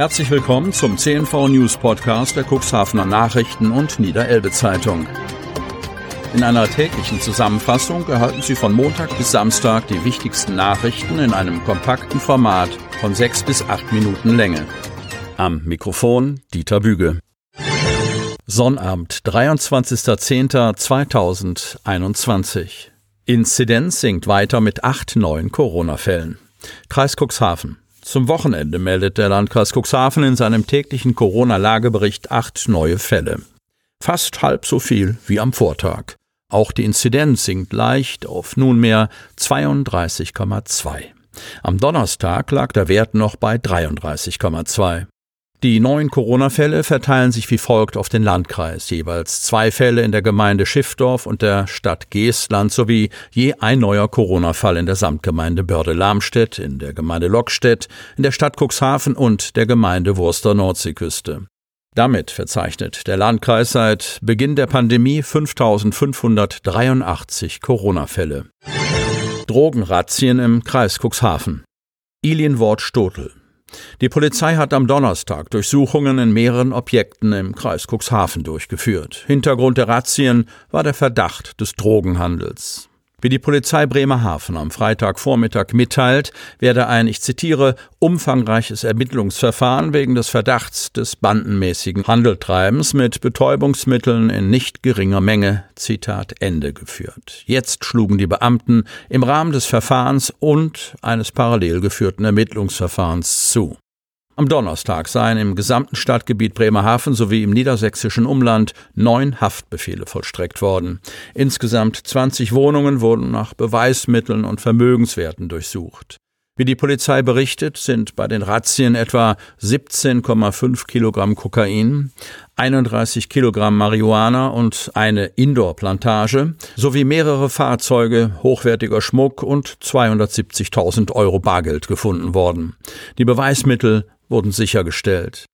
Herzlich willkommen zum CNV News Podcast der Cuxhavener Nachrichten und Niederelbe Zeitung. In einer täglichen Zusammenfassung erhalten Sie von Montag bis Samstag die wichtigsten Nachrichten in einem kompakten Format von sechs bis acht Minuten Länge. Am Mikrofon Dieter Büge. Sonnabend, 23.10.2021. Inzidenz sinkt weiter mit acht neuen Corona-Fällen. Kreis Cuxhaven. Zum Wochenende meldet der Landkreis Cuxhaven in seinem täglichen Corona-Lagebericht acht neue Fälle. Fast halb so viel wie am Vortag. Auch die Inzidenz sinkt leicht auf nunmehr 32,2. Am Donnerstag lag der Wert noch bei 33,2. Die neuen Corona-Fälle verteilen sich wie folgt auf den Landkreis, jeweils zwei Fälle in der Gemeinde Schiffdorf und der Stadt Geestland sowie je ein neuer Corona-Fall in der Samtgemeinde Börde-Lamstedt, in der Gemeinde Lockstedt, in der Stadt Cuxhaven und der Gemeinde Wurster Nordseeküste. Damit verzeichnet der Landkreis seit Beginn der Pandemie 5583 Corona-Fälle. Drogenrazzien im Kreis Cuxhaven. Ilienwort Stotel. Die Polizei hat am Donnerstag Durchsuchungen in mehreren Objekten im Kreis Cuxhaven durchgeführt. Hintergrund der Razzien war der Verdacht des Drogenhandels. Wie die Polizei Bremerhaven am Freitagvormittag mitteilt, werde ein, ich zitiere, umfangreiches Ermittlungsverfahren wegen des Verdachts des bandenmäßigen Handeltreibens mit Betäubungsmitteln in nicht geringer Menge, Zitat Ende geführt. Jetzt schlugen die Beamten im Rahmen des Verfahrens und eines parallel geführten Ermittlungsverfahrens zu. Am Donnerstag seien im gesamten Stadtgebiet Bremerhaven sowie im niedersächsischen Umland neun Haftbefehle vollstreckt worden. Insgesamt 20 Wohnungen wurden nach Beweismitteln und Vermögenswerten durchsucht. Wie die Polizei berichtet, sind bei den Razzien etwa 17,5 Kilogramm Kokain, 31 Kilogramm Marihuana und eine Indoor-Plantage sowie mehrere Fahrzeuge, hochwertiger Schmuck und 270.000 Euro Bargeld gefunden worden. Die Beweismittel wurden sichergestellt.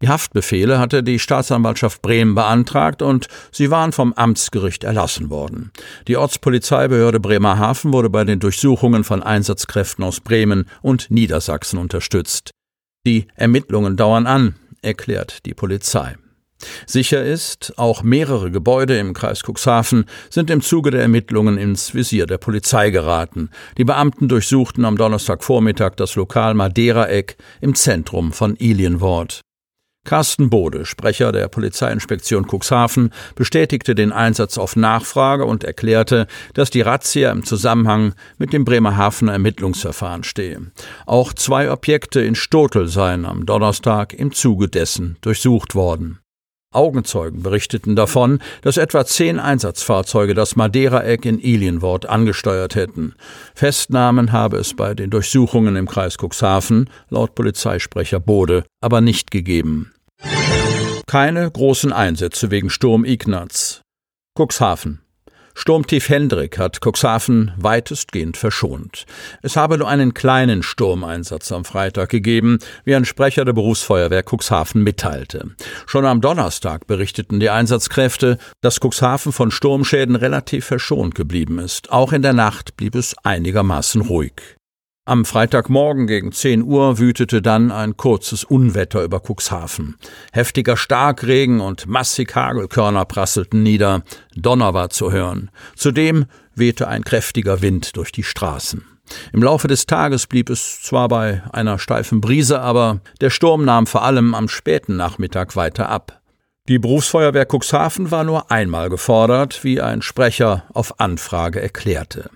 Die Haftbefehle hatte die Staatsanwaltschaft Bremen beantragt und sie waren vom Amtsgericht erlassen worden. Die Ortspolizeibehörde Bremerhaven wurde bei den Durchsuchungen von Einsatzkräften aus Bremen und Niedersachsen unterstützt. Die Ermittlungen dauern an, erklärt die Polizei. Sicher ist, auch mehrere Gebäude im Kreis Cuxhaven sind im Zuge der Ermittlungen ins Visier der Polizei geraten. Die Beamten durchsuchten am Donnerstagvormittag das Lokal Madeira-Eck im Zentrum von Ilienwort. Carsten Bode, Sprecher der Polizeiinspektion Cuxhaven, bestätigte den Einsatz auf Nachfrage und erklärte, dass die Razzia im Zusammenhang mit dem Bremerhavener Ermittlungsverfahren stehe. Auch zwei Objekte in Stotel seien am Donnerstag im Zuge dessen durchsucht worden. Augenzeugen berichteten davon, dass etwa zehn Einsatzfahrzeuge das Madeira-Eck in Ilienwort angesteuert hätten. Festnahmen habe es bei den Durchsuchungen im Kreis Cuxhaven, laut Polizeisprecher Bode, aber nicht gegeben. Keine großen Einsätze wegen Sturm Ignaz. Cuxhaven. Sturmtief Hendrik hat Cuxhaven weitestgehend verschont. Es habe nur einen kleinen Sturmeinsatz am Freitag gegeben, wie ein Sprecher der Berufsfeuerwehr Cuxhaven mitteilte. Schon am Donnerstag berichteten die Einsatzkräfte, dass Cuxhaven von Sturmschäden relativ verschont geblieben ist. Auch in der Nacht blieb es einigermaßen ruhig. Am Freitagmorgen gegen 10 Uhr wütete dann ein kurzes Unwetter über Cuxhaven. Heftiger Starkregen und massig Hagelkörner prasselten nieder, Donner war zu hören. Zudem wehte ein kräftiger Wind durch die Straßen. Im Laufe des Tages blieb es zwar bei einer steifen Brise, aber der Sturm nahm vor allem am späten Nachmittag weiter ab. Die Berufsfeuerwehr Cuxhaven war nur einmal gefordert, wie ein Sprecher auf Anfrage erklärte.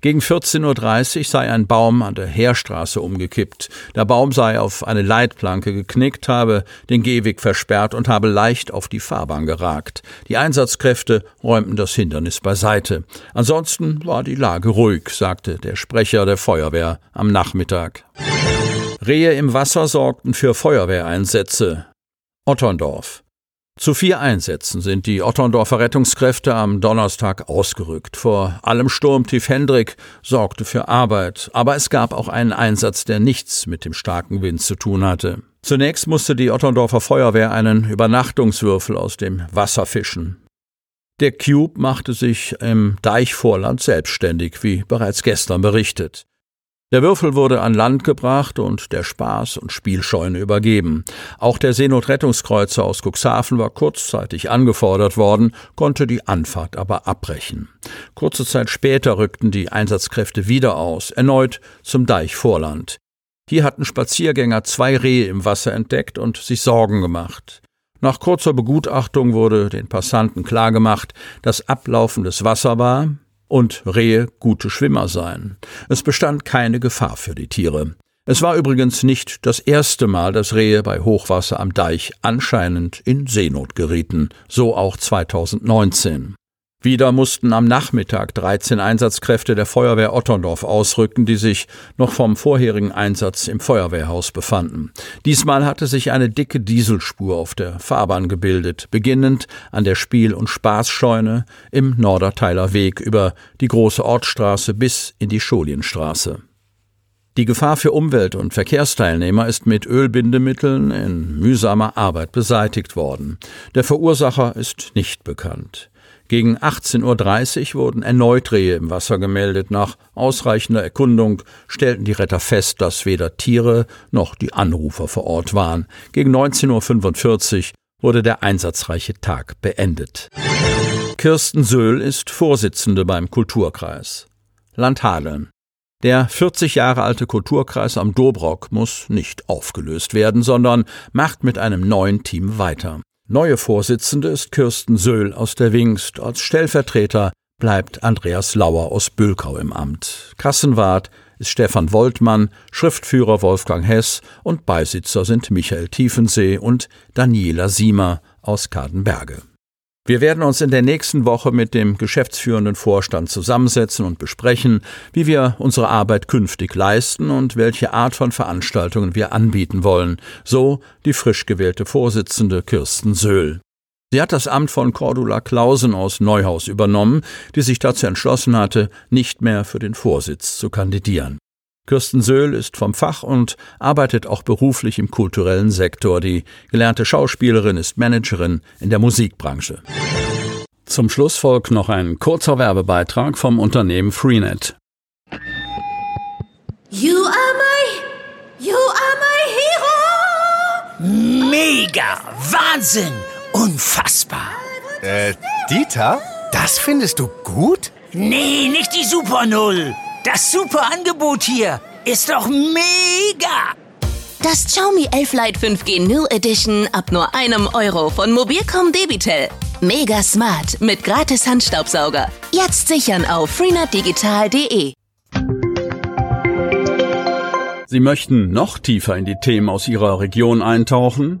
Gegen 14.30 Uhr sei ein Baum an der Heerstraße umgekippt. Der Baum sei auf eine Leitplanke geknickt, habe den Gehweg versperrt und habe leicht auf die Fahrbahn geragt. Die Einsatzkräfte räumten das Hindernis beiseite. Ansonsten war die Lage ruhig, sagte der Sprecher der Feuerwehr am Nachmittag. Rehe im Wasser sorgten für Feuerwehreinsätze. Otterndorf. Zu vier Einsätzen sind die Otterndorfer Rettungskräfte am Donnerstag ausgerückt. Vor allem Sturmtief Hendrik sorgte für Arbeit, aber es gab auch einen Einsatz, der nichts mit dem starken Wind zu tun hatte. Zunächst musste die Otterndorfer Feuerwehr einen Übernachtungswürfel aus dem Wasser fischen. Der Cube machte sich im Deichvorland selbstständig, wie bereits gestern berichtet. Der Würfel wurde an Land gebracht und der Spaß- und Spielscheune übergeben. Auch der Seenotrettungskreuzer aus Cuxhaven war kurzzeitig angefordert worden, konnte die Anfahrt aber abbrechen. Kurze Zeit später rückten die Einsatzkräfte wieder aus, erneut zum Deichvorland. Hier hatten Spaziergänger zwei Rehe im Wasser entdeckt und sich Sorgen gemacht. Nach kurzer Begutachtung wurde den Passanten klargemacht, dass ablaufendes Wasser war, und Rehe gute Schwimmer seien. Es bestand keine Gefahr für die Tiere. Es war übrigens nicht das erste Mal, dass Rehe bei Hochwasser am Deich anscheinend in Seenot gerieten, so auch 2019. Wieder mussten am Nachmittag 13 Einsatzkräfte der Feuerwehr Otterndorf ausrücken, die sich noch vom vorherigen Einsatz im Feuerwehrhaus befanden. Diesmal hatte sich eine dicke Dieselspur auf der Fahrbahn gebildet, beginnend an der Spiel- und Spaßscheune im Norderteiler Weg über die große Ortsstraße bis in die Scholienstraße. Die Gefahr für Umwelt- und Verkehrsteilnehmer ist mit Ölbindemitteln in mühsamer Arbeit beseitigt worden. Der Verursacher ist nicht bekannt. Gegen 18.30 Uhr wurden erneut Rehe im Wasser gemeldet. Nach ausreichender Erkundung stellten die Retter fest, dass weder Tiere noch die Anrufer vor Ort waren. Gegen 19.45 Uhr wurde der einsatzreiche Tag beendet. Kirsten Söhl ist Vorsitzende beim Kulturkreis. Landhadeln. Der 40 Jahre alte Kulturkreis am Dobrock muss nicht aufgelöst werden, sondern macht mit einem neuen Team weiter. Neue Vorsitzende ist Kirsten Söhl aus der Wingst. Als Stellvertreter bleibt Andreas Lauer aus Bülkau im Amt. Kassenwart ist Stefan Woltmann, Schriftführer Wolfgang Hess und Beisitzer sind Michael Tiefensee und Daniela Siemer aus Kadenberge. Wir werden uns in der nächsten Woche mit dem geschäftsführenden Vorstand zusammensetzen und besprechen, wie wir unsere Arbeit künftig leisten und welche Art von Veranstaltungen wir anbieten wollen, so die frisch gewählte Vorsitzende Kirsten Söhl. Sie hat das Amt von Cordula Klausen aus Neuhaus übernommen, die sich dazu entschlossen hatte, nicht mehr für den Vorsitz zu kandidieren. Kirsten Söhl ist vom Fach und arbeitet auch beruflich im kulturellen Sektor. Die gelernte Schauspielerin ist Managerin in der Musikbranche. Zum Schluss folgt noch ein kurzer Werbebeitrag vom Unternehmen Freenet. You are my, you are my hero! Mega! Wahnsinn! Unfassbar! Äh, Dieter? Das findest du gut? Nee, nicht die Super Null! Das super Angebot hier ist doch mega! Das Xiaomi 11 Lite 5G New Edition ab nur einem Euro von Mobilcom Debitel. Mega smart mit gratis Handstaubsauger. Jetzt sichern auf freenetdigital.de. Sie möchten noch tiefer in die Themen aus Ihrer Region eintauchen?